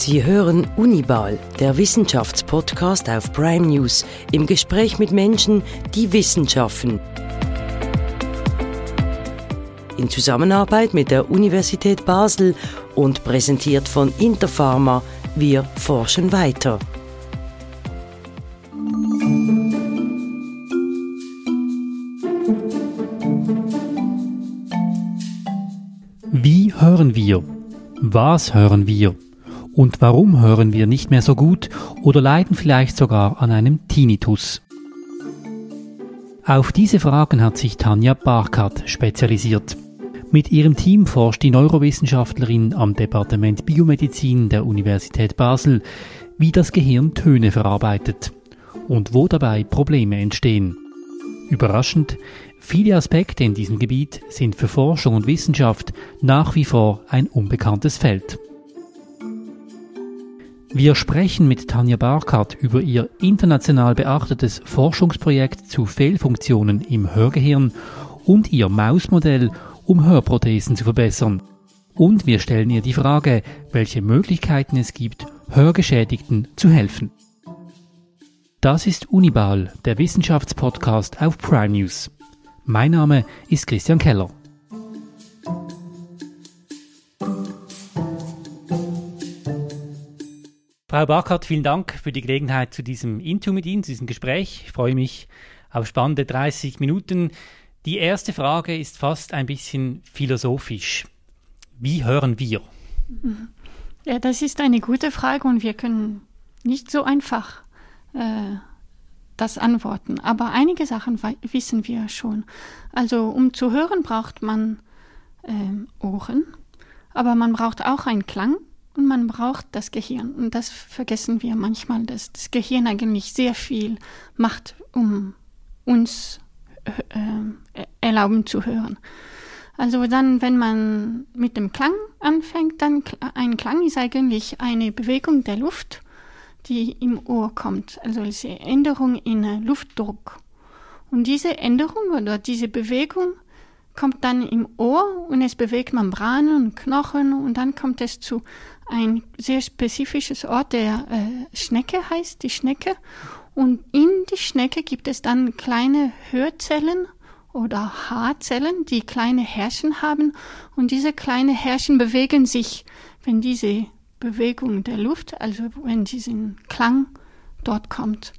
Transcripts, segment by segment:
Sie hören Unibal, der Wissenschaftspodcast auf Prime News, im Gespräch mit Menschen, die Wissenschaften. In Zusammenarbeit mit der Universität Basel und präsentiert von Interpharma, wir forschen weiter. Wie hören wir? Was hören wir? Und warum hören wir nicht mehr so gut oder leiden vielleicht sogar an einem Tinnitus? Auf diese Fragen hat sich Tanja Barkat spezialisiert. Mit ihrem Team forscht die Neurowissenschaftlerin am Departement Biomedizin der Universität Basel, wie das Gehirn Töne verarbeitet und wo dabei Probleme entstehen. Überraschend, viele Aspekte in diesem Gebiet sind für Forschung und Wissenschaft nach wie vor ein unbekanntes Feld. Wir sprechen mit Tanja Barkert über ihr international beachtetes Forschungsprojekt zu Fehlfunktionen im Hörgehirn und ihr Mausmodell, um Hörprothesen zu verbessern. Und wir stellen ihr die Frage, welche Möglichkeiten es gibt, Hörgeschädigten zu helfen. Das ist Unibal, der Wissenschaftspodcast auf Prime News. Mein Name ist Christian Keller. Frau Barkert, vielen Dank für die Gelegenheit zu diesem Interview mit Ihnen, zu diesem Gespräch. Ich freue mich auf spannende 30 Minuten. Die erste Frage ist fast ein bisschen philosophisch. Wie hören wir? Ja, das ist eine gute Frage und wir können nicht so einfach äh, das antworten. Aber einige Sachen wissen wir schon. Also um zu hören braucht man äh, Ohren, aber man braucht auch einen Klang und man braucht das Gehirn. Und das vergessen wir manchmal, dass das Gehirn eigentlich sehr viel macht, um uns äh, erlauben zu hören. Also dann, wenn man mit dem Klang anfängt, dann ein Klang ist eigentlich eine Bewegung der Luft, die im Ohr kommt. Also eine Änderung in Luftdruck. Und diese Änderung oder diese Bewegung kommt dann im Ohr und es bewegt Membranen und Knochen und dann kommt es zu ein sehr spezifisches Ort, der äh, Schnecke heißt, die Schnecke. Und in die Schnecke gibt es dann kleine Hörzellen oder Haarzellen, die kleine Härchen haben. Und diese kleinen Härchen bewegen sich, wenn diese Bewegung der Luft, also wenn diesen Klang dort kommt.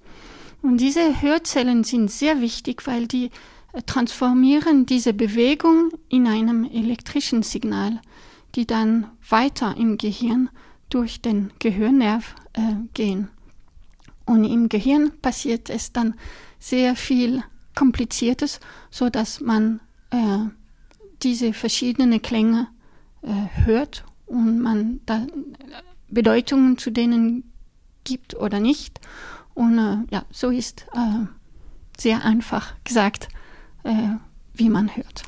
Und diese Hörzellen sind sehr wichtig, weil die äh, transformieren diese Bewegung in einem elektrischen Signal die dann weiter im Gehirn durch den Gehirnnerv äh, gehen. Und im Gehirn passiert es dann sehr viel Kompliziertes, so dass man äh, diese verschiedenen Klänge äh, hört und man da Bedeutungen zu denen gibt oder nicht. Und äh, ja, so ist äh, sehr einfach gesagt, äh, wie man hört.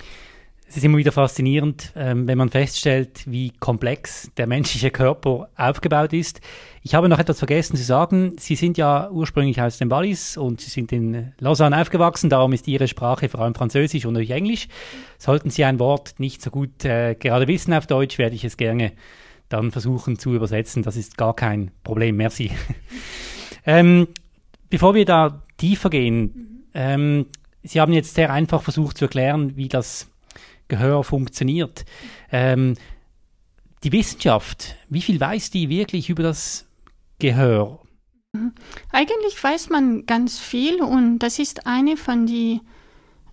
Es ist immer wieder faszinierend, ähm, wenn man feststellt, wie komplex der menschliche Körper aufgebaut ist. Ich habe noch etwas vergessen zu sagen. Sie sind ja ursprünglich aus dem Wallis und Sie sind in Lausanne aufgewachsen. Darum ist Ihre Sprache vor allem Französisch und natürlich Englisch. Sollten Sie ein Wort nicht so gut äh, gerade wissen auf Deutsch, werde ich es gerne dann versuchen zu übersetzen. Das ist gar kein Problem. Merci. ähm, bevor wir da tiefer gehen, ähm, Sie haben jetzt sehr einfach versucht zu erklären, wie das Gehör funktioniert. Ähm, die Wissenschaft, wie viel weiß die wirklich über das Gehör? Mhm. Eigentlich weiß man ganz viel und das ist eine von den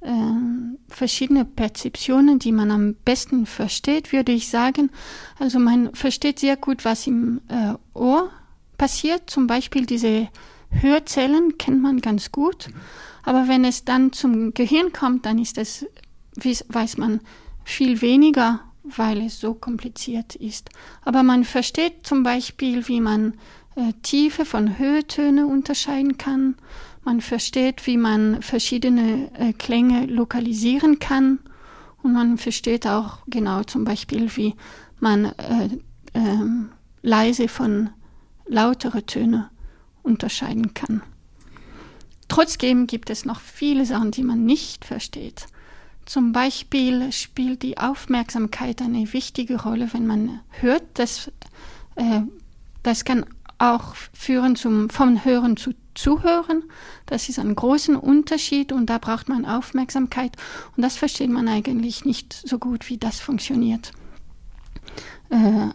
äh, verschiedenen Perzeptionen, die man am besten versteht, würde ich sagen. Also man versteht sehr gut, was im äh, Ohr passiert. Zum Beispiel diese Hörzellen kennt man ganz gut. Aber wenn es dann zum Gehirn kommt, dann ist es weiß man viel weniger, weil es so kompliziert ist. Aber man versteht zum Beispiel, wie man äh, Tiefe von Höhetöne unterscheiden kann. Man versteht, wie man verschiedene äh, Klänge lokalisieren kann. Und man versteht auch genau zum Beispiel, wie man äh, ähm, leise von lautere Töne unterscheiden kann. Trotzdem gibt es noch viele Sachen, die man nicht versteht. Zum Beispiel spielt die Aufmerksamkeit eine wichtige Rolle, wenn man hört, dass, äh, das kann auch führen zum vom Hören zu Zuhören. Das ist ein großer Unterschied und da braucht man Aufmerksamkeit und das versteht man eigentlich nicht so gut, wie das funktioniert. Äh,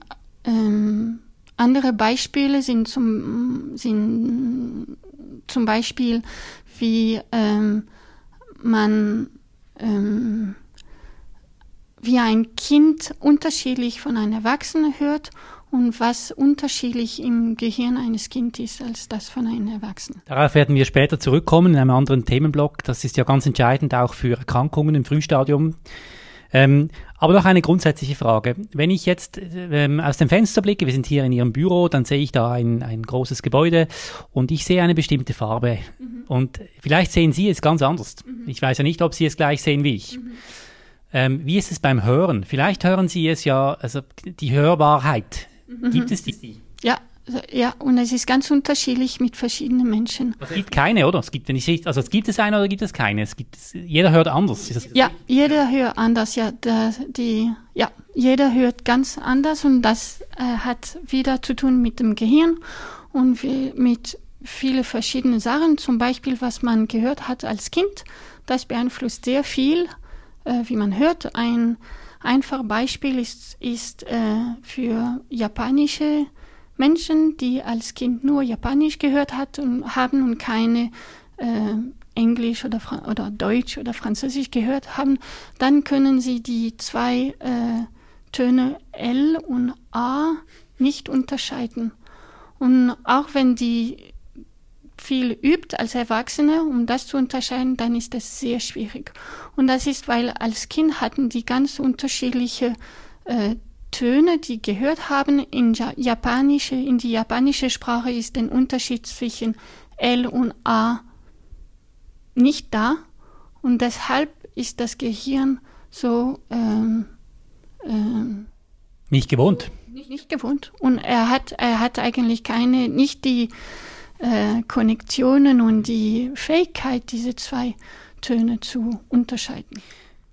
ähm, andere Beispiele sind zum, sind zum Beispiel, wie ähm, man ähm, wie ein Kind unterschiedlich von einem Erwachsenen hört und was unterschiedlich im Gehirn eines Kindes ist als das von einem Erwachsenen. Darauf werden wir später zurückkommen in einem anderen Themenblock. Das ist ja ganz entscheidend auch für Erkrankungen im Frühstadium. Ähm, aber noch eine grundsätzliche Frage. Wenn ich jetzt ähm, aus dem Fenster blicke, wir sind hier in Ihrem Büro, dann sehe ich da ein, ein großes Gebäude und ich sehe eine bestimmte Farbe. Mhm. Und vielleicht sehen Sie es ganz anders. Mhm. Ich weiß ja nicht, ob Sie es gleich sehen wie ich. Mhm. Ähm, wie ist es beim Hören? Vielleicht hören Sie es ja, also die Hörbarkeit. Mhm. Gibt es die? Ja, ja, und es ist ganz unterschiedlich mit verschiedenen Menschen. Es gibt keine, oder? Es gibt, wenn ich also es gibt es eine oder gibt es keine? Es gibt, jeder hört anders. ja, jeder hört anders. Ja, der, die, ja, jeder hört ganz anders und das äh, hat wieder zu tun mit dem Gehirn und mit vielen verschiedenen Sachen. Zum Beispiel, was man gehört hat als Kind, das beeinflusst sehr viel, äh, wie man hört. Ein einfaches Beispiel ist, ist äh, für japanische Menschen, die als Kind nur Japanisch gehört hat und haben und keine äh, Englisch oder, oder Deutsch oder Französisch gehört haben, dann können sie die zwei äh, Töne L und A nicht unterscheiden. Und auch wenn die viel übt als Erwachsene, um das zu unterscheiden, dann ist das sehr schwierig. Und das ist, weil als Kind hatten die ganz unterschiedliche äh, Töne, die gehört haben, in japanische, in die japanische Sprache ist der Unterschied zwischen L und A nicht da und deshalb ist das Gehirn so ähm, ähm, nicht gewohnt. Nicht, nicht gewohnt und er hat er hat eigentlich keine nicht die äh, Konnektionen und die Fähigkeit, diese zwei Töne zu unterscheiden.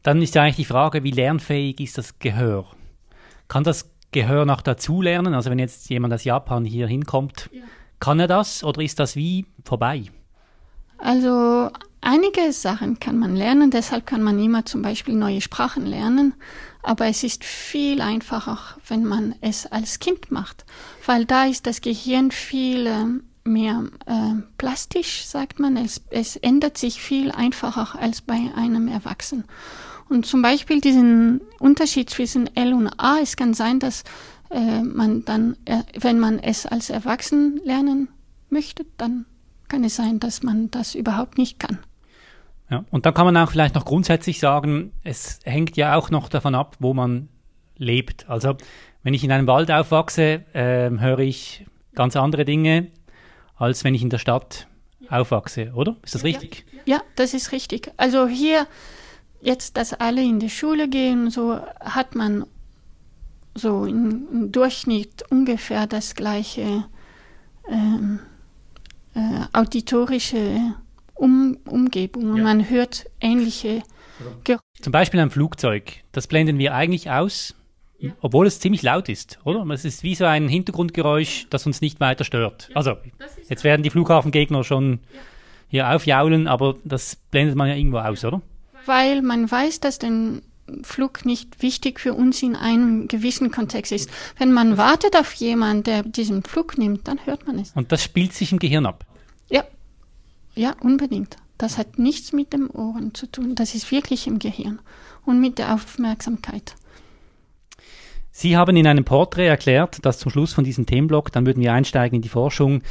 Dann ist ja eigentlich die Frage, wie lernfähig ist das Gehör? Kann das Gehör noch dazulernen? Also wenn jetzt jemand aus Japan hier hinkommt, ja. kann er das oder ist das wie vorbei? Also einige Sachen kann man lernen, deshalb kann man immer zum Beispiel neue Sprachen lernen, aber es ist viel einfacher, wenn man es als Kind macht, weil da ist das Gehirn viel ähm, mehr äh, plastisch, sagt man. Es, es ändert sich viel einfacher als bei einem Erwachsenen. Und zum Beispiel diesen Unterschied zwischen L und A, es kann sein, dass äh, man dann, äh, wenn man es als Erwachsen lernen möchte, dann kann es sein, dass man das überhaupt nicht kann. Ja, und dann kann man auch vielleicht noch grundsätzlich sagen, es hängt ja auch noch davon ab, wo man lebt. Also wenn ich in einem Wald aufwachse, äh, höre ich ganz andere Dinge, als wenn ich in der Stadt aufwachse, oder? Ist das richtig? Ja, das ist richtig. Also hier jetzt, dass alle in die Schule gehen, so hat man so im Durchschnitt ungefähr das gleiche ähm, äh, auditorische um Umgebung und ja. man hört ähnliche Geräusche. Zum Beispiel ein Flugzeug, das blenden wir eigentlich aus, ja. obwohl es ziemlich laut ist, oder? Es ist wie so ein Hintergrundgeräusch, das uns nicht weiter stört. Ja, also, jetzt werden die Flughafengegner schon hier aufjaulen, aber das blendet man ja irgendwo aus, oder? Weil man weiß, dass der Flug nicht wichtig für uns in einem gewissen Kontext ist. Wenn man wartet auf jemanden, der diesen Flug nimmt, dann hört man es. Und das spielt sich im Gehirn ab? Ja, ja, unbedingt. Das hat nichts mit dem Ohren zu tun. Das ist wirklich im Gehirn und mit der Aufmerksamkeit. Sie haben in einem Porträt erklärt, dass zum Schluss von diesem Themenblock, dann würden wir einsteigen in die Forschung,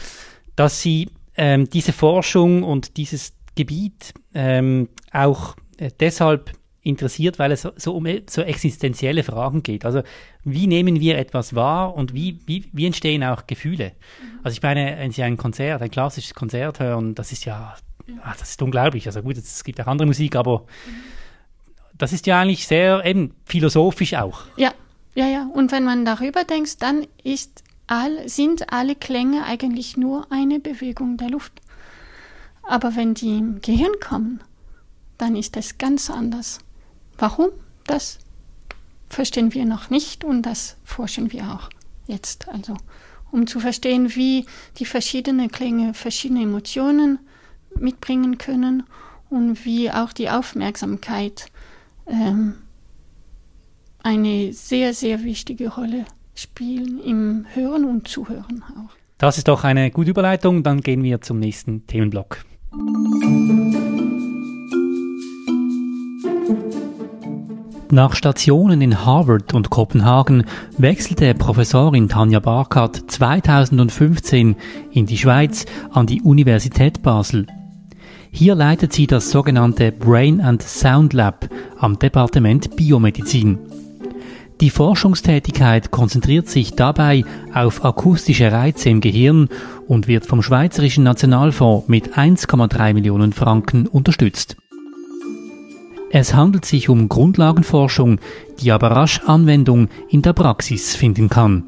dass Sie ähm, diese Forschung und dieses Gebiet ähm, auch deshalb interessiert, weil es so um so existenzielle Fragen geht. Also wie nehmen wir etwas wahr und wie, wie, wie entstehen auch Gefühle? Mhm. Also ich meine, wenn Sie ein Konzert, ein klassisches Konzert hören, das ist ja, ach, das ist unglaublich. Also gut, es gibt auch andere Musik, aber mhm. das ist ja eigentlich sehr eben philosophisch auch. Ja, ja, ja. Und wenn man darüber denkt, dann ist all, sind alle Klänge eigentlich nur eine Bewegung der Luft. Aber wenn die im Gehirn kommen, dann ist es ganz anders. Warum? Das verstehen wir noch nicht und das forschen wir auch jetzt. Also um zu verstehen, wie die verschiedenen Klänge verschiedene Emotionen mitbringen können und wie auch die Aufmerksamkeit ähm, eine sehr, sehr wichtige Rolle spielen im Hören und Zuhören auch. Das ist doch eine gute Überleitung. Dann gehen wir zum nächsten Themenblock. Nach Stationen in Harvard und Kopenhagen wechselte Professorin Tanja Barkert 2015 in die Schweiz an die Universität Basel. Hier leitet sie das sogenannte Brain and Sound Lab am Departement Biomedizin. Die Forschungstätigkeit konzentriert sich dabei auf akustische Reize im Gehirn und wird vom Schweizerischen Nationalfonds mit 1,3 Millionen Franken unterstützt. Es handelt sich um Grundlagenforschung, die aber rasch Anwendung in der Praxis finden kann.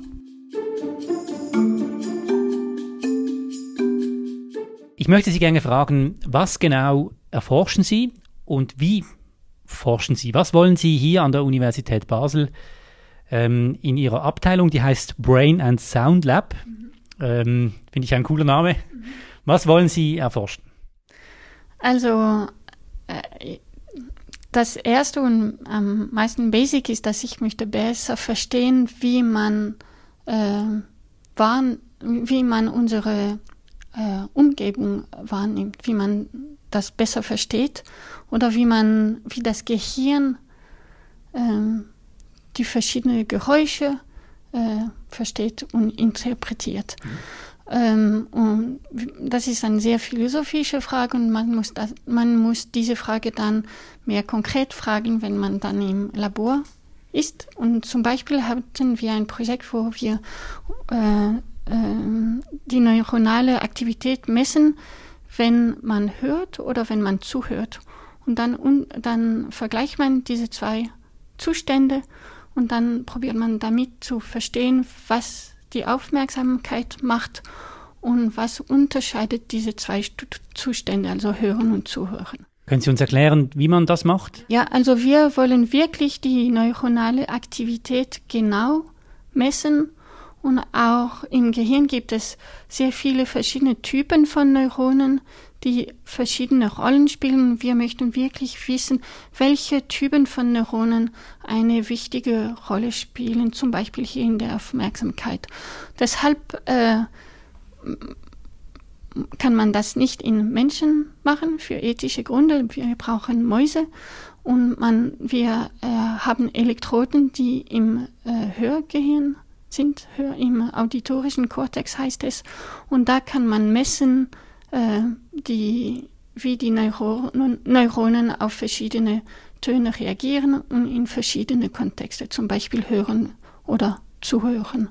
Ich möchte Sie gerne fragen, was genau erforschen Sie und wie forschen Sie? Was wollen Sie hier an der Universität Basel ähm, in Ihrer Abteilung, die heißt Brain and Sound Lab? Ähm, Finde ich ein cooler Name. Was wollen Sie erforschen? Also, äh, das erste und am meisten basic ist, dass ich möchte besser verstehen, wie man äh, wahrn, wie man unsere äh, Umgebung wahrnimmt, wie man das besser versteht oder wie man, wie das Gehirn äh, die verschiedenen Geräusche äh, versteht und interpretiert. Mhm. Ähm, und das ist eine sehr philosophische Frage und man muss, das, man muss diese Frage dann mehr konkret fragen, wenn man dann im Labor ist. Und zum Beispiel hatten wir ein Projekt, wo wir äh, äh, die neuronale Aktivität messen, wenn man hört oder wenn man zuhört. Und dann, und dann vergleicht man diese zwei Zustände und dann probiert man damit zu verstehen, was die Aufmerksamkeit macht und was unterscheidet diese zwei Zustände, also Hören und Zuhören. Können Sie uns erklären, wie man das macht? Ja, also wir wollen wirklich die neuronale Aktivität genau messen und auch im Gehirn gibt es sehr viele verschiedene Typen von Neuronen, die verschiedene Rollen spielen. Wir möchten wirklich wissen, welche Typen von Neuronen eine wichtige Rolle spielen, zum Beispiel hier in der Aufmerksamkeit. Deshalb äh, kann man das nicht in Menschen machen für ethische Gründe. Wir brauchen Mäuse und man, wir äh, haben Elektroden, die im äh, Hörgehirn sind, Hör, im auditorischen Kortex heißt es. Und da kann man messen, äh, die, wie die Neuronen, Neuronen auf verschiedene Töne reagieren und in verschiedene Kontexte, zum Beispiel hören oder zuhören.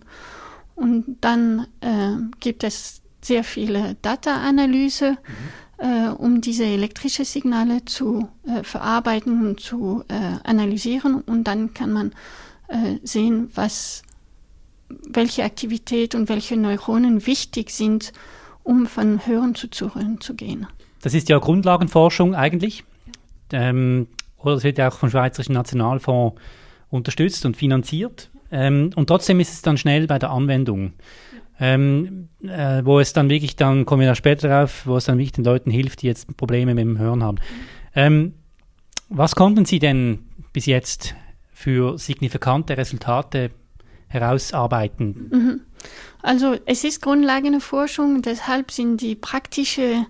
Und dann äh, gibt es sehr viele Data-Analyse, mhm. äh, um diese elektrischen Signale zu äh, verarbeiten und zu äh, analysieren. Und dann kann man äh, sehen, was, welche Aktivität und welche Neuronen wichtig sind, um von Hören zu Zuhören zu gehen. Das ist ja Grundlagenforschung eigentlich. Ähm, oder es wird ja auch vom Schweizerischen Nationalfonds unterstützt und finanziert. Ähm, und trotzdem ist es dann schnell bei der Anwendung. Ähm, äh, wo es dann wirklich, dann kommen wir da später drauf, wo es dann wirklich den Leuten hilft, die jetzt Probleme mit dem Hören haben. Ähm, was konnten Sie denn bis jetzt für signifikante Resultate herausarbeiten? Mhm. Also es ist grundlegende Forschung, deshalb sind die praktischen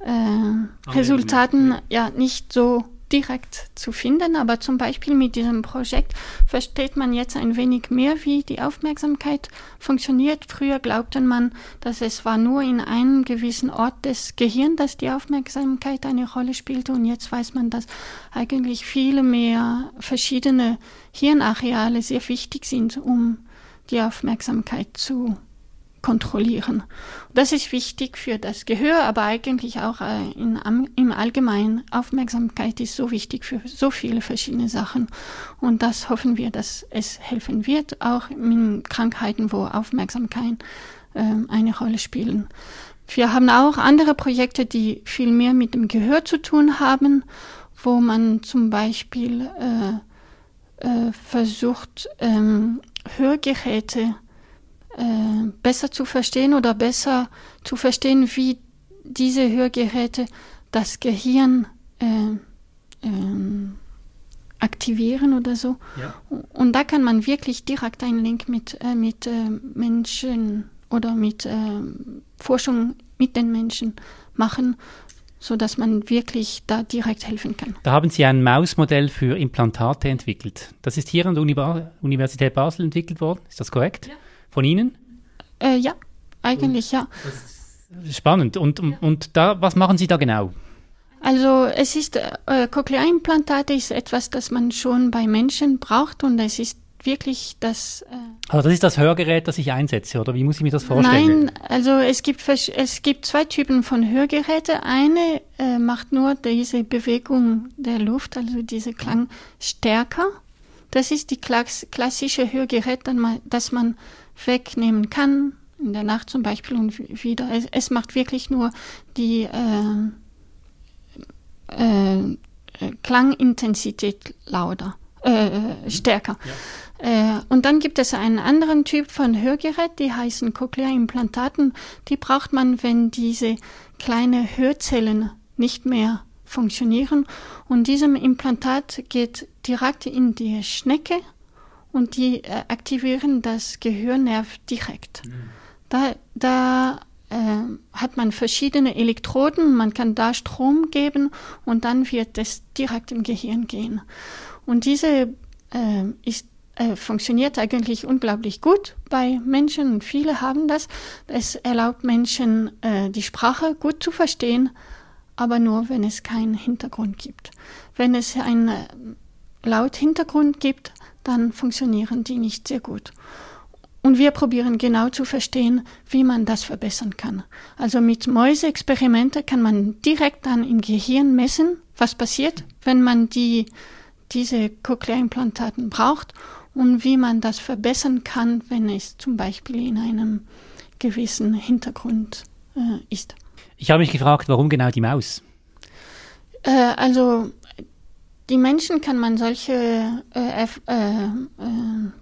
äh, Resultaten ja. nicht so direkt zu finden, aber zum Beispiel mit diesem Projekt versteht man jetzt ein wenig mehr, wie die Aufmerksamkeit funktioniert. Früher glaubte man, dass es war nur in einem gewissen Ort des Gehirns, dass die Aufmerksamkeit eine Rolle spielte. Und jetzt weiß man, dass eigentlich viele mehr verschiedene Hirnareale sehr wichtig sind, um die Aufmerksamkeit zu kontrollieren. Das ist wichtig für das Gehör, aber eigentlich auch äh, in, im Allgemeinen. Aufmerksamkeit ist so wichtig für so viele verschiedene Sachen. Und das hoffen wir, dass es helfen wird, auch in Krankheiten, wo Aufmerksamkeit äh, eine Rolle spielen. Wir haben auch andere Projekte, die viel mehr mit dem Gehör zu tun haben, wo man zum Beispiel äh, äh, versucht, ähm, Hörgeräte äh, besser zu verstehen oder besser zu verstehen, wie diese Hörgeräte das Gehirn äh, äh, aktivieren oder so. Ja. Und da kann man wirklich direkt einen Link mit, äh, mit äh, Menschen oder mit äh, Forschung mit den Menschen machen, sodass man wirklich da direkt helfen kann. Da haben Sie ein Mausmodell für Implantate entwickelt. Das ist hier an der Uni Universität Basel entwickelt worden, ist das korrekt? Ja. Von Ihnen? Äh, ja, eigentlich ja. Spannend. Und, und, und da, was machen Sie da genau? Also es ist äh, Cochlea-Implantate ist etwas, das man schon bei Menschen braucht und es ist wirklich das. Äh also das ist das Hörgerät, das ich einsetze, oder wie muss ich mir das vorstellen? Nein, also es gibt es gibt zwei Typen von Hörgeräte. Eine äh, macht nur diese Bewegung der Luft, also diese Klang stärker. Das ist die klassische Hörgerät, das man wegnehmen kann in der Nacht zum Beispiel und wieder. Es, es macht wirklich nur die äh, äh, Klangintensität lauter, äh, stärker. Ja. Äh, und dann gibt es einen anderen Typ von Hörgerät, die heißen Cochlea-Implantaten. Die braucht man, wenn diese kleinen Hörzellen nicht mehr funktionieren. Und diesem Implantat geht direkt in die Schnecke und die äh, aktivieren das Gehörnerv direkt. Mhm. Da, da äh, hat man verschiedene Elektroden, man kann da Strom geben und dann wird es direkt im Gehirn gehen. Und diese äh, ist, äh, funktioniert eigentlich unglaublich gut bei Menschen und viele haben das. Es erlaubt Menschen, äh, die Sprache gut zu verstehen, aber nur, wenn es keinen Hintergrund gibt. Wenn es einen äh, laut gibt, dann funktionieren die nicht sehr gut. Und wir probieren genau zu verstehen, wie man das verbessern kann. Also mit Mäuseexperimente kann man direkt dann im Gehirn messen, was passiert, wenn man die, diese Cochlea-Implantaten braucht und wie man das verbessern kann, wenn es zum Beispiel in einem gewissen Hintergrund äh, ist. Ich habe mich gefragt, warum genau die Maus? Äh, also die Menschen kann man solche äh, äh, äh,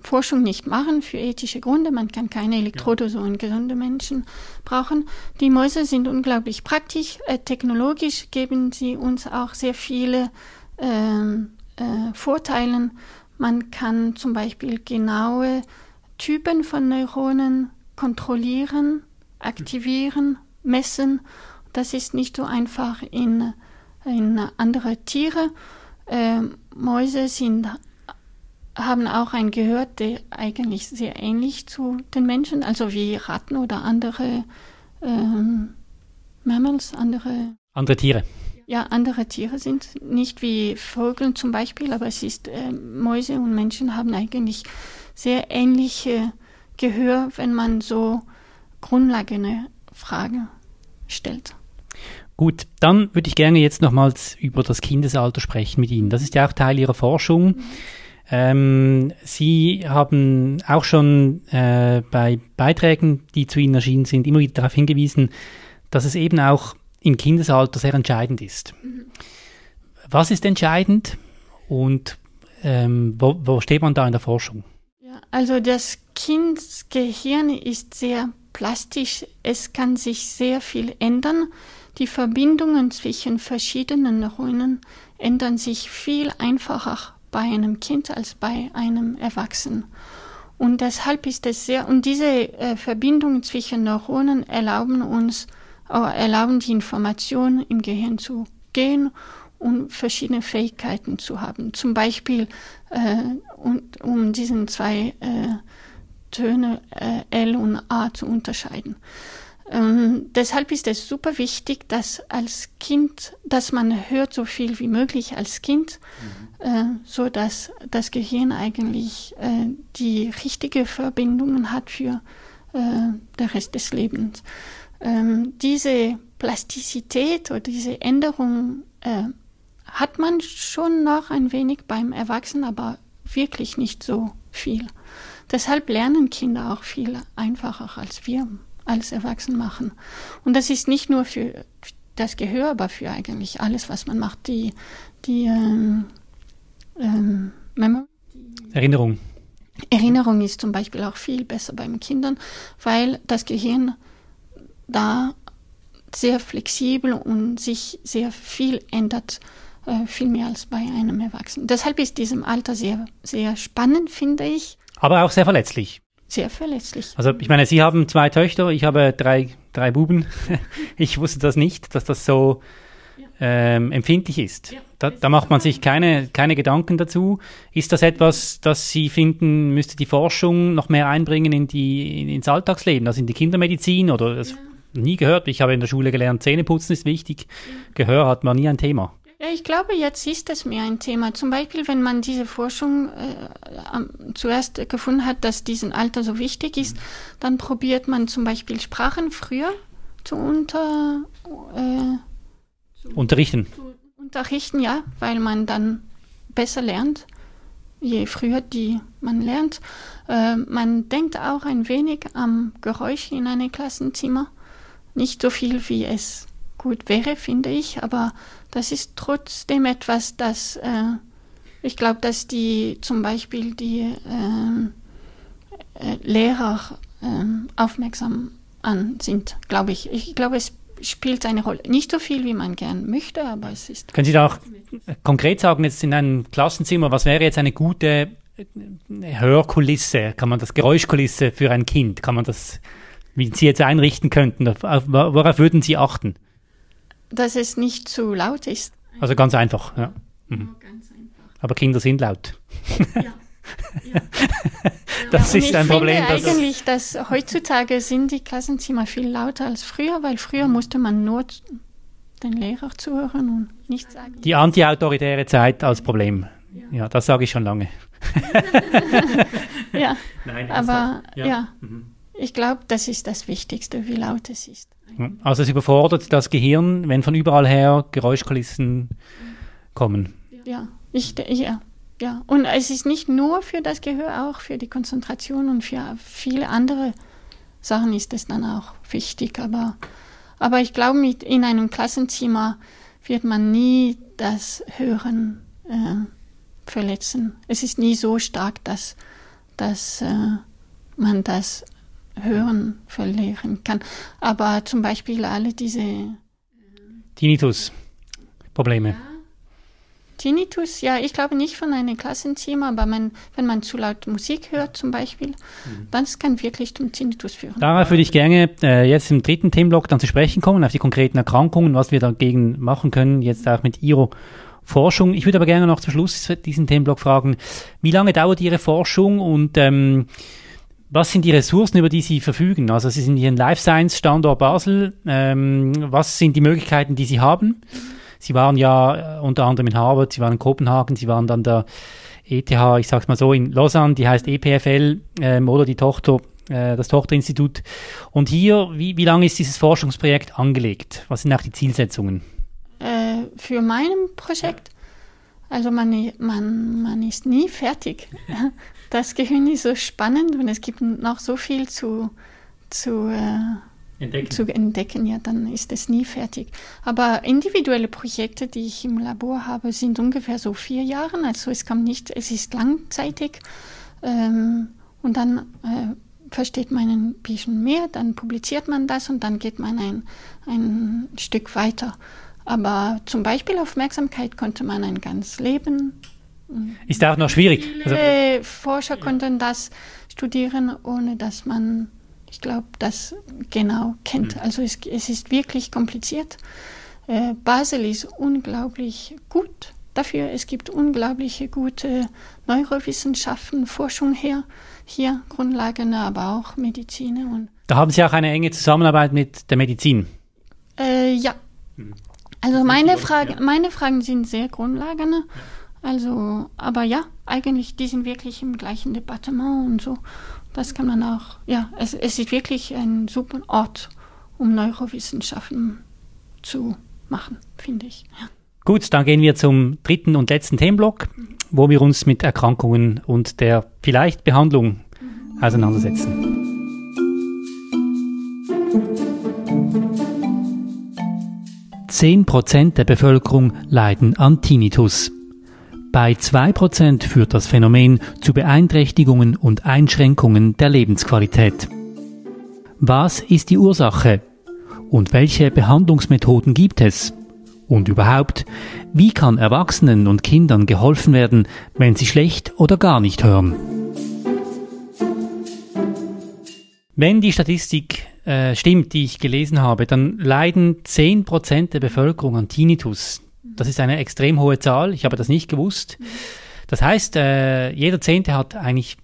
Forschung nicht machen für ethische Gründe. Man kann keine Elektrode so in gesunde Menschen brauchen. Die Mäuse sind unglaublich praktisch. Äh, technologisch geben sie uns auch sehr viele ähm, äh, Vorteile. Man kann zum Beispiel genaue Typen von Neuronen kontrollieren, aktivieren, messen. Das ist nicht so einfach in, in andere Tiere. Äh, Mäuse sind, haben auch ein Gehör, der eigentlich sehr ähnlich zu den Menschen, also wie Ratten oder andere ähm, Mammals, andere. Andere Tiere. Ja, andere Tiere sind nicht wie Vögel zum Beispiel, aber es ist, äh, Mäuse und Menschen haben eigentlich sehr ähnliche Gehör, wenn man so grundlegende Fragen stellt. Gut, dann würde ich gerne jetzt nochmals über das Kindesalter sprechen mit Ihnen. Das ist ja auch Teil Ihrer Forschung. Ähm, Sie haben auch schon äh, bei Beiträgen, die zu Ihnen erschienen sind, immer wieder darauf hingewiesen, dass es eben auch im Kindesalter sehr entscheidend ist. Was ist entscheidend und ähm, wo, wo steht man da in der Forschung? Ja, also das Kindsgehirn ist sehr plastisch. Es kann sich sehr viel ändern. Die Verbindungen zwischen verschiedenen Neuronen ändern sich viel einfacher bei einem Kind als bei einem Erwachsenen. Und deshalb ist es sehr, und diese äh, Verbindungen zwischen Neuronen erlauben uns, erlauben die Information im Gehirn zu gehen und verschiedene Fähigkeiten zu haben. Zum Beispiel, äh, und, um diesen zwei äh, Töne äh, L und A zu unterscheiden. Ähm, deshalb ist es super wichtig, dass als Kind, dass man hört so viel wie möglich als Kind, mhm. äh, so dass das Gehirn eigentlich äh, die richtige Verbindungen hat für äh, den Rest des Lebens. Ähm, diese Plastizität oder diese Änderung äh, hat man schon noch ein wenig beim Erwachsenen, aber wirklich nicht so viel. Deshalb lernen Kinder auch viel einfacher als wir als Erwachsene machen. Und das ist nicht nur für das Gehör, aber für eigentlich alles, was man macht. Die, die ähm, ähm, Erinnerung. Erinnerung ist zum Beispiel auch viel besser beim Kindern, weil das Gehirn da sehr flexibel und sich sehr viel ändert, äh, viel mehr als bei einem Erwachsenen. Deshalb ist diesem Alter sehr, sehr spannend, finde ich. Aber auch sehr verletzlich. Sehr verletzlich. Also ich meine, Sie haben zwei Töchter, ich habe drei, drei Buben. ich wusste das nicht, dass das so ähm, empfindlich ist. Ja, da, da, macht man sich keine, keine Gedanken dazu. Ist das etwas, das Sie finden, müsste die Forschung noch mehr einbringen in die, in, ins Alltagsleben, also in die Kindermedizin oder das ja. Nie gehört? Ich habe in der Schule gelernt, Zähneputzen ist wichtig. Gehör hat man nie ein Thema. Ja, ich glaube, jetzt ist es mehr ein Thema. Zum Beispiel, wenn man diese Forschung äh, zuerst gefunden hat, dass diesen Alter so wichtig ist, dann probiert man zum Beispiel Sprachen früher zu unter, äh, Unterrichten. Unterrichten, ja, weil man dann besser lernt, je früher die man lernt. Äh, man denkt auch ein wenig am Geräusch in einem Klassenzimmer. Nicht so viel, wie es gut wäre, finde ich, aber das ist trotzdem etwas, das äh, ich glaube, dass die zum Beispiel die äh, äh Lehrer ähm, aufmerksam an sind, glaube ich. Ich glaube, es spielt eine Rolle. Nicht so viel, wie man gern möchte, aber es ist. Können Sie da auch konkret sagen, jetzt in einem Klassenzimmer, was wäre jetzt eine gute äh, Hörkulisse? Kann man das Geräuschkulisse für ein Kind? Kann man das, wie Sie jetzt einrichten könnten? Worauf würden Sie achten? Dass es nicht zu laut ist. Also ganz einfach, ja. Mhm. Ganz einfach. Aber Kinder sind laut. Ja. das ja, ist ein Problem. Finde eigentlich, dass heutzutage sind die Klassenzimmer viel lauter als früher, weil früher musste man nur den Lehrer zuhören und nichts sagen. Die antiautoritäre Zeit als Problem. Ja, ja das sage ich schon lange. ja, Nein, aber ja, ja mhm. Ich glaube, das ist das Wichtigste, wie laut es ist. Also es überfordert das Gehirn, wenn von überall her Geräuschkulissen kommen. Ja, ich, ja, ja, und es ist nicht nur für das Gehör, auch für die Konzentration und für viele andere Sachen ist es dann auch wichtig. Aber, aber ich glaube, mit in einem Klassenzimmer wird man nie das Hören äh, verletzen. Es ist nie so stark, dass, dass äh, man das Hören verlieren kann. Aber zum Beispiel alle diese Tinnitus-Probleme. Ja Tinnitus, ja, ich glaube nicht von einem Klassenzimmer, aber man, wenn man zu laut Musik hört zum Beispiel, mhm. dann kann wirklich zum Tinnitus führen. Darauf würde ich gerne äh, jetzt im dritten Themenblock dann zu sprechen kommen, auf die konkreten Erkrankungen, was wir dagegen machen können, jetzt auch mit Ihrer Forschung. Ich würde aber gerne noch zum Schluss diesen Themenblock fragen, wie lange dauert Ihre Forschung und ähm, was sind die Ressourcen, über die Sie verfügen? Also Sie sind hier ein Life Science Standort Basel. Ähm, was sind die Möglichkeiten, die Sie haben? Sie waren ja äh, unter anderem in Harvard, Sie waren in Kopenhagen, Sie waren dann der ETH, ich sag's mal so, in Lausanne, die heißt EPFL ähm, oder die Tochter, äh, das Tochterinstitut. Und hier, wie, wie lange ist dieses Forschungsprojekt angelegt? Was sind auch die Zielsetzungen? Äh, für mein Projekt, also man, man, man ist nie fertig. Das Gehirn ist so spannend und es gibt noch so viel zu, zu äh, entdecken. zu entdecken, ja, dann ist es nie fertig. Aber individuelle Projekte, die ich im Labor habe, sind ungefähr so vier Jahre. Also es kommt nicht, es ist langzeitig. Ähm, und dann äh, versteht man ein bisschen mehr, dann publiziert man das und dann geht man ein, ein Stück weiter. Aber zum Beispiel Aufmerksamkeit konnte man ein ganzes Leben. Ist da auch noch schwierig? Viele also, Forscher konnten das studieren, ohne dass man ich glaube, das genau kennt. Mhm. Also es, es, ist wirklich kompliziert. Äh, Basel ist unglaublich gut dafür. Es gibt unglaubliche gute Neurowissenschaften, Forschung her, hier Grundlagen, aber auch Medizin. Und da haben Sie auch eine enge Zusammenarbeit mit der Medizin. Äh, ja. Mhm. Also meine, Frage, meine Fragen sind sehr Grundlagen. Also, aber ja, eigentlich, die sind wirklich im gleichen Departement und so. Das kann man auch, ja, es, es ist wirklich ein super Ort, um Neurowissenschaften zu machen, finde ich. Ja. Gut, dann gehen wir zum dritten und letzten Themenblock, wo wir uns mit Erkrankungen und der vielleicht Behandlung auseinandersetzen. Zehn Prozent der Bevölkerung leiden an Tinnitus. Bei 2% führt das Phänomen zu Beeinträchtigungen und Einschränkungen der Lebensqualität. Was ist die Ursache? Und welche Behandlungsmethoden gibt es? Und überhaupt, wie kann Erwachsenen und Kindern geholfen werden, wenn sie schlecht oder gar nicht hören? Wenn die Statistik äh, stimmt, die ich gelesen habe, dann leiden 10% der Bevölkerung an Tinnitus. Das ist eine extrem hohe Zahl. Ich habe das nicht gewusst. Das heißt, äh, jeder Zehnte hat eigentlich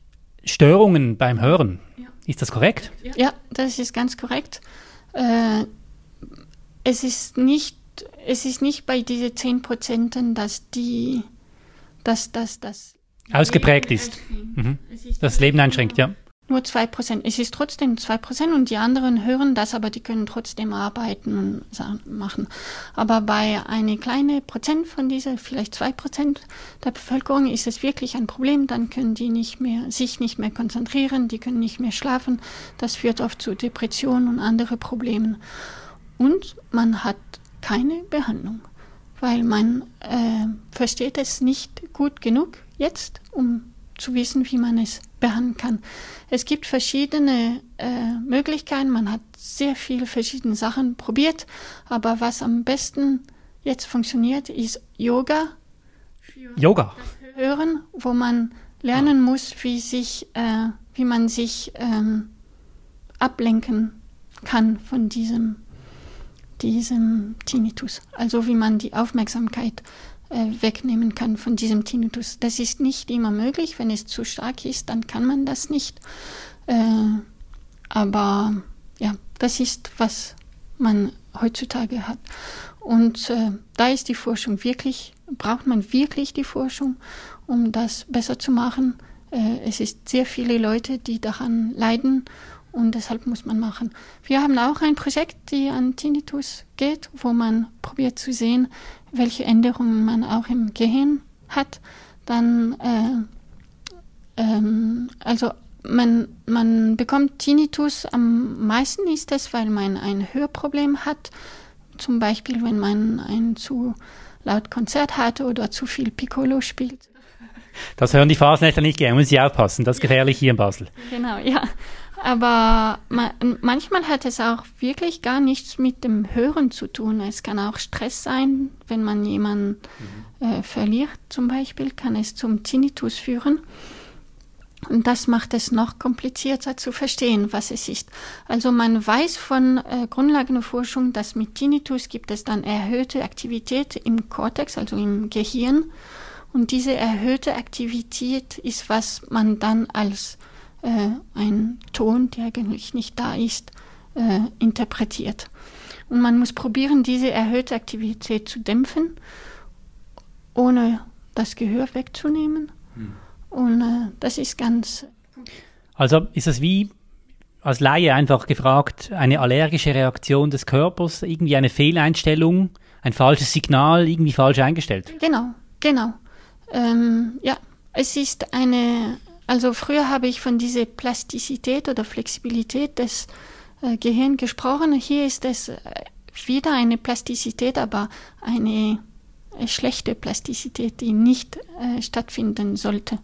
Störungen beim Hören. Ja. Ist das korrekt? Ja, das ist ganz korrekt. Äh, es ist nicht, es ist nicht bei diesen 10 Prozenten, dass die, dass das, das ausgeprägt ist. Mhm. Das Leben einschränkt, ja nur zwei Prozent. Es ist trotzdem zwei Prozent und die anderen hören das, aber die können trotzdem arbeiten und machen. Aber bei einer kleinen Prozent von dieser, vielleicht zwei Prozent der Bevölkerung ist es wirklich ein Problem. Dann können die nicht mehr, sich nicht mehr konzentrieren, die können nicht mehr schlafen. Das führt oft zu Depressionen und andere Problemen. Und man hat keine Behandlung, weil man äh, versteht es nicht gut genug jetzt, um zu wissen, wie man es behandeln kann. Es gibt verschiedene äh, Möglichkeiten. Man hat sehr viele verschiedene Sachen probiert, aber was am besten jetzt funktioniert, ist Yoga. Yoga. Hören, wo man lernen muss, wie sich, äh, wie man sich ähm, ablenken kann von diesem, diesem Tinnitus. Also wie man die Aufmerksamkeit wegnehmen kann von diesem Tinnitus. Das ist nicht immer möglich. Wenn es zu stark ist, dann kann man das nicht. Äh, aber ja, das ist, was man heutzutage hat. Und äh, da ist die Forschung wirklich, braucht man wirklich die Forschung, um das besser zu machen. Äh, es ist sehr viele Leute, die daran leiden und deshalb muss man machen. Wir haben auch ein Projekt, die an Tinnitus geht, wo man probiert zu sehen, welche Änderungen man auch im Gehirn hat. Dann, äh, ähm, also man, man bekommt Tinnitus am meisten ist es, weil man ein Hörproblem hat. Zum Beispiel, wenn man ein zu laut Konzert hat oder zu viel Piccolo spielt. Das hören die Fasnächter nicht gerne, müssen Sie aufpassen, das ist gefährlich hier in Basel. Genau, ja. Aber ma manchmal hat es auch wirklich gar nichts mit dem Hören zu tun. Es kann auch Stress sein, wenn man jemanden mhm. äh, verliert, zum Beispiel, kann es zum Tinnitus führen. Und das macht es noch komplizierter zu verstehen, was es ist. Also man weiß von äh, Grundlagenforschung, dass mit Tinnitus gibt es dann erhöhte Aktivität im Kortex, also im Gehirn. Und diese erhöhte Aktivität ist, was man dann als äh, ein Ton, der eigentlich nicht da ist, äh, interpretiert. Und man muss probieren, diese erhöhte Aktivität zu dämpfen, ohne das Gehör wegzunehmen. Hm. Und äh, das ist ganz. Also ist es wie als Laie einfach gefragt, eine allergische Reaktion des Körpers, irgendwie eine Fehleinstellung, ein falsches Signal, irgendwie falsch eingestellt? Genau, genau. Ähm, ja, es ist eine, also früher habe ich von dieser Plastizität oder Flexibilität des äh, Gehirns gesprochen. Hier ist es äh, wieder eine Plastizität, aber eine äh, schlechte Plastizität, die nicht äh, stattfinden sollte.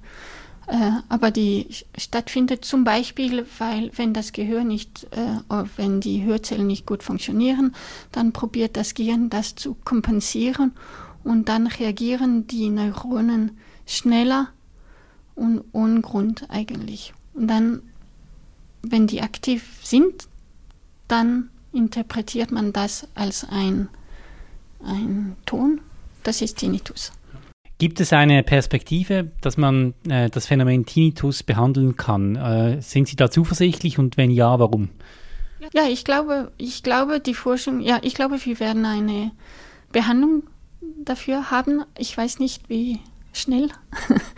Äh, aber die stattfindet zum Beispiel, weil wenn das Gehör nicht, äh, wenn die Hörzellen nicht gut funktionieren, dann probiert das Gehirn das zu kompensieren und dann reagieren die Neuronen schneller und ohne Grund eigentlich. Und dann, wenn die aktiv sind, dann interpretiert man das als ein, ein Ton. Das ist Tinnitus. Gibt es eine Perspektive, dass man äh, das Phänomen Tinnitus behandeln kann? Äh, sind Sie da zuversichtlich und wenn ja, warum? Ja, ich glaube, ich glaube, die Forschung, ja, ich glaube, wir werden eine Behandlung dafür haben. Ich weiß nicht, wie schnell.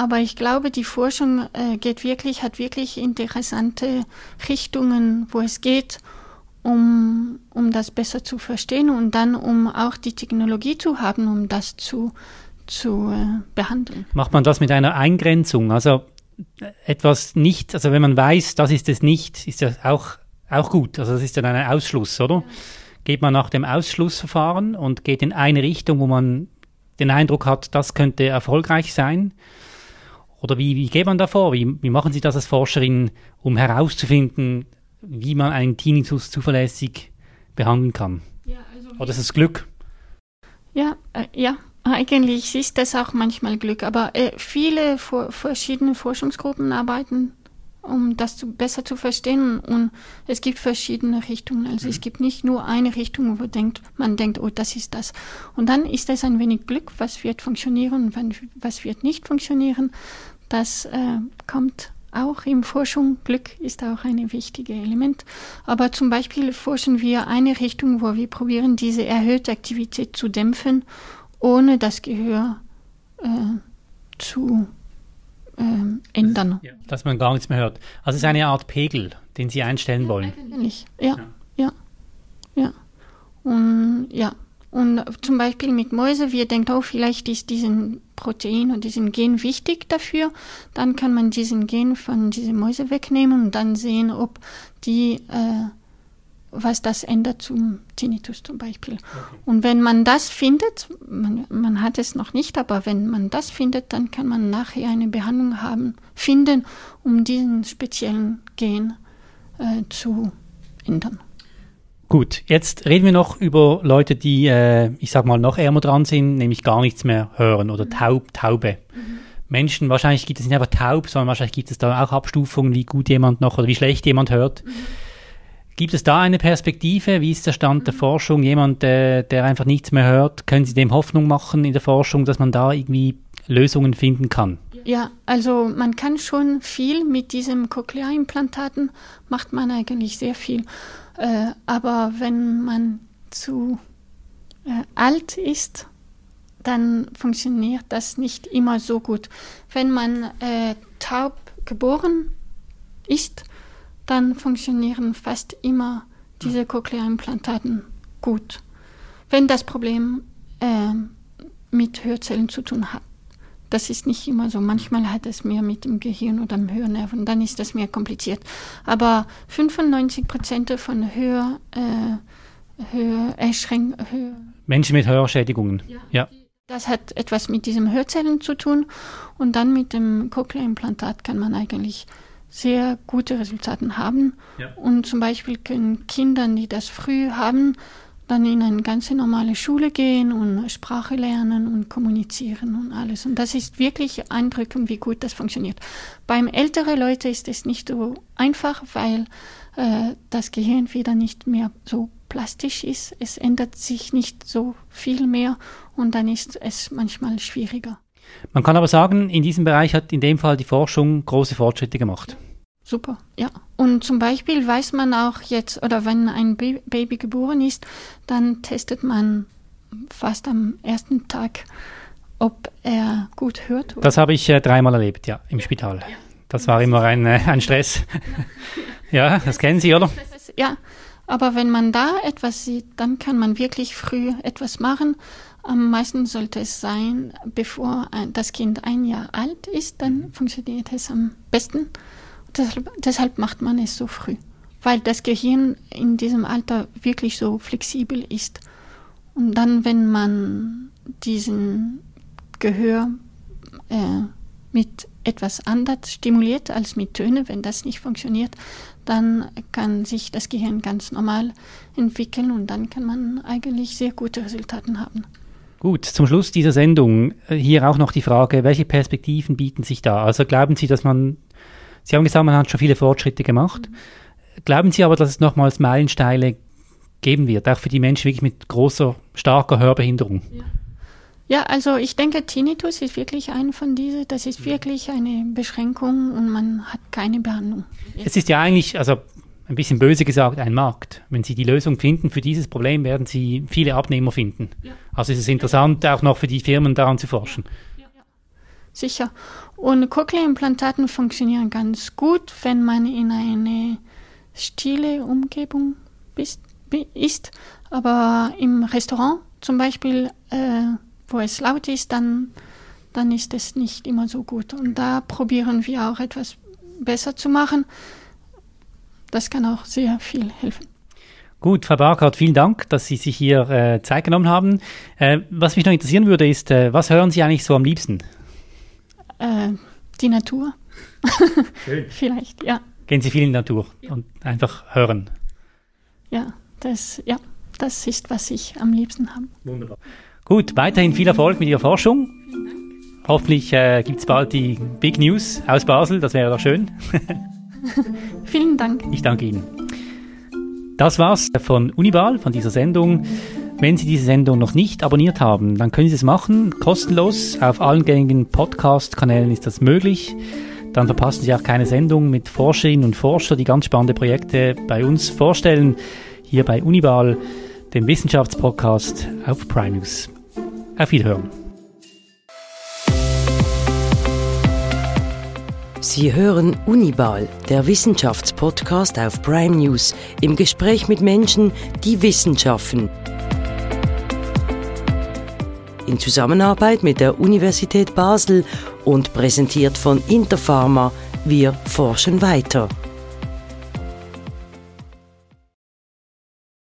Aber ich glaube, die Forschung äh, geht wirklich, hat wirklich interessante Richtungen, wo es geht, um, um das besser zu verstehen und dann um auch die Technologie zu haben, um das zu, zu äh, behandeln. Macht man das mit einer Eingrenzung? Also etwas nicht, also wenn man weiß, das ist es nicht, ist das auch, auch gut. Also das ist dann ein Ausschluss, oder? Ja. Geht man nach dem Ausschlussverfahren und geht in eine Richtung, wo man den Eindruck hat, das könnte erfolgreich sein? Oder wie, wie geht man da vor? Wie, wie machen Sie das als Forscherin, um herauszufinden, wie man einen Tinnitus zuverlässig behandeln kann? Ja, also Oder ist es Glück? Ja, äh, ja, eigentlich ist das auch manchmal Glück, aber äh, viele verschiedene Forschungsgruppen arbeiten um das zu, besser zu verstehen. Und es gibt verschiedene Richtungen. Also mhm. es gibt nicht nur eine Richtung, wo denkt, man denkt, oh, das ist das. Und dann ist es ein wenig Glück, was wird funktionieren und was wird nicht funktionieren. Das äh, kommt auch in Forschung. Glück ist auch ein wichtiges Element. Aber zum Beispiel forschen wir eine Richtung, wo wir probieren, diese erhöhte Aktivität zu dämpfen, ohne das Gehör äh, zu ähm, ändern. Ja, dass man gar nichts mehr hört. Also es ist eine Art Pegel, den Sie einstellen wollen. Eigentlich, ja, ja, ja. Und ja, und zum Beispiel mit Mäuse, wir denken, oh, vielleicht ist diesen Protein und diesen Gen wichtig dafür. Dann kann man diesen Gen von diesen Mäuse wegnehmen und dann sehen, ob die äh, was das ändert zum Tinnitus zum Beispiel. Okay. Und wenn man das findet, man, man, hat es noch nicht, aber wenn man das findet, dann kann man nachher eine Behandlung haben, finden, um diesen speziellen Gen äh, zu ändern. Gut, jetzt reden wir noch über Leute, die, äh, ich sag mal, noch ärmer dran sind, nämlich gar nichts mehr hören oder mhm. taub, taube. Mhm. Menschen, wahrscheinlich gibt es nicht einfach taub, sondern wahrscheinlich gibt es da auch Abstufungen, wie gut jemand noch oder wie schlecht jemand hört. Mhm. Gibt es da eine Perspektive? Wie ist der Stand der Forschung? Jemand, der, der einfach nichts mehr hört, können Sie dem Hoffnung machen in der Forschung, dass man da irgendwie Lösungen finden kann? Ja, also man kann schon viel mit diesem Cochlea-Implantaten, macht man eigentlich sehr viel. Äh, aber wenn man zu äh, alt ist, dann funktioniert das nicht immer so gut. Wenn man äh, taub geboren ist, dann funktionieren fast immer diese Cochlea-Implantaten gut. Wenn das Problem äh, mit Hörzellen zu tun hat. Das ist nicht immer so. Manchmal hat es mehr mit dem Gehirn oder dem Hörnerven, dann ist das mehr kompliziert. Aber 95 Prozent von Hör, äh, Hörerschränk, Hör Menschen mit Hörschädigungen. Ja. ja. Das hat etwas mit diesen Hörzellen zu tun. Und dann mit dem Cochlea-Implantat kann man eigentlich sehr gute Resultate haben. Ja. Und zum Beispiel können Kinder, die das früh haben, dann in eine ganz normale Schule gehen und Sprache lernen und kommunizieren und alles. Und das ist wirklich eindrückend, wie gut das funktioniert. Beim älteren Leute ist es nicht so einfach, weil äh, das Gehirn wieder nicht mehr so plastisch ist. Es ändert sich nicht so viel mehr und dann ist es manchmal schwieriger. Man kann aber sagen, in diesem Bereich hat in dem Fall die Forschung große Fortschritte gemacht. Super, ja. Und zum Beispiel weiß man auch jetzt, oder wenn ein Baby geboren ist, dann testet man fast am ersten Tag, ob er gut hört. Das habe ich äh, dreimal erlebt, ja, im Spital. Das war immer ein, äh, ein Stress. ja, das kennen Sie, oder? Ja, aber wenn man da etwas sieht, dann kann man wirklich früh etwas machen. Am meisten sollte es sein, bevor das Kind ein Jahr alt ist, dann mhm. funktioniert es am besten. Deshalb, deshalb macht man es so früh, weil das Gehirn in diesem Alter wirklich so flexibel ist. Und dann, wenn man diesen Gehör äh, mit etwas anders stimuliert als mit Tönen, wenn das nicht funktioniert, dann kann sich das Gehirn ganz normal entwickeln und dann kann man eigentlich sehr gute Resultate haben. Gut, zum Schluss dieser Sendung äh, hier auch noch die Frage, welche Perspektiven bieten sich da? Also glauben Sie, dass man, Sie haben gesagt, man hat schon viele Fortschritte gemacht. Mhm. Glauben Sie aber, dass es nochmals Meilensteine geben wird, auch für die Menschen wirklich mit großer, starker Hörbehinderung? Ja. Ja, also ich denke, Tinnitus ist wirklich ein von diesen. Das ist wirklich eine Beschränkung und man hat keine Behandlung. Es ist ja eigentlich, also ein bisschen böse gesagt, ein Markt. Wenn Sie die Lösung finden für dieses Problem, werden Sie viele Abnehmer finden. Ja. Also ist es interessant, auch noch für die Firmen daran zu forschen. Ja, ja, Sicher. Und Cochlea-Implantaten funktionieren ganz gut, wenn man in eine stille Umgebung ist. ist. Aber im Restaurant zum Beispiel, äh, wo es laut ist, dann, dann ist es nicht immer so gut. Und da probieren wir auch etwas besser zu machen das kann auch sehr viel helfen. Gut, Frau Barkhardt, vielen Dank, dass Sie sich hier äh, Zeit genommen haben. Äh, was mich noch interessieren würde, ist, äh, was hören Sie eigentlich so am liebsten? Äh, die Natur. Schön. Vielleicht, ja. Gehen Sie viel in die Natur und einfach hören. Ja, das, ja, das ist, was ich am liebsten habe. Wunderbar. Gut, weiterhin viel Erfolg mit Ihrer Forschung. Hoffentlich äh, gibt es bald die Big News aus Basel, das wäre doch schön. Vielen Dank. Ich danke Ihnen. Das war's von Unibal, von dieser Sendung. Wenn Sie diese Sendung noch nicht abonniert haben, dann können Sie es machen, kostenlos. Auf allen gängigen Podcast-Kanälen ist das möglich. Dann verpassen Sie auch keine Sendung mit Forscherinnen und Forscher, die ganz spannende Projekte bei uns vorstellen, hier bei Unibal, dem Wissenschaftspodcast auf Prime News. Auf Wiederhören. Sie hören Unibal, der Wissenschaftspodcast auf Prime News, im Gespräch mit Menschen, die Wissenschaften. In Zusammenarbeit mit der Universität Basel und präsentiert von Interpharma, wir forschen weiter.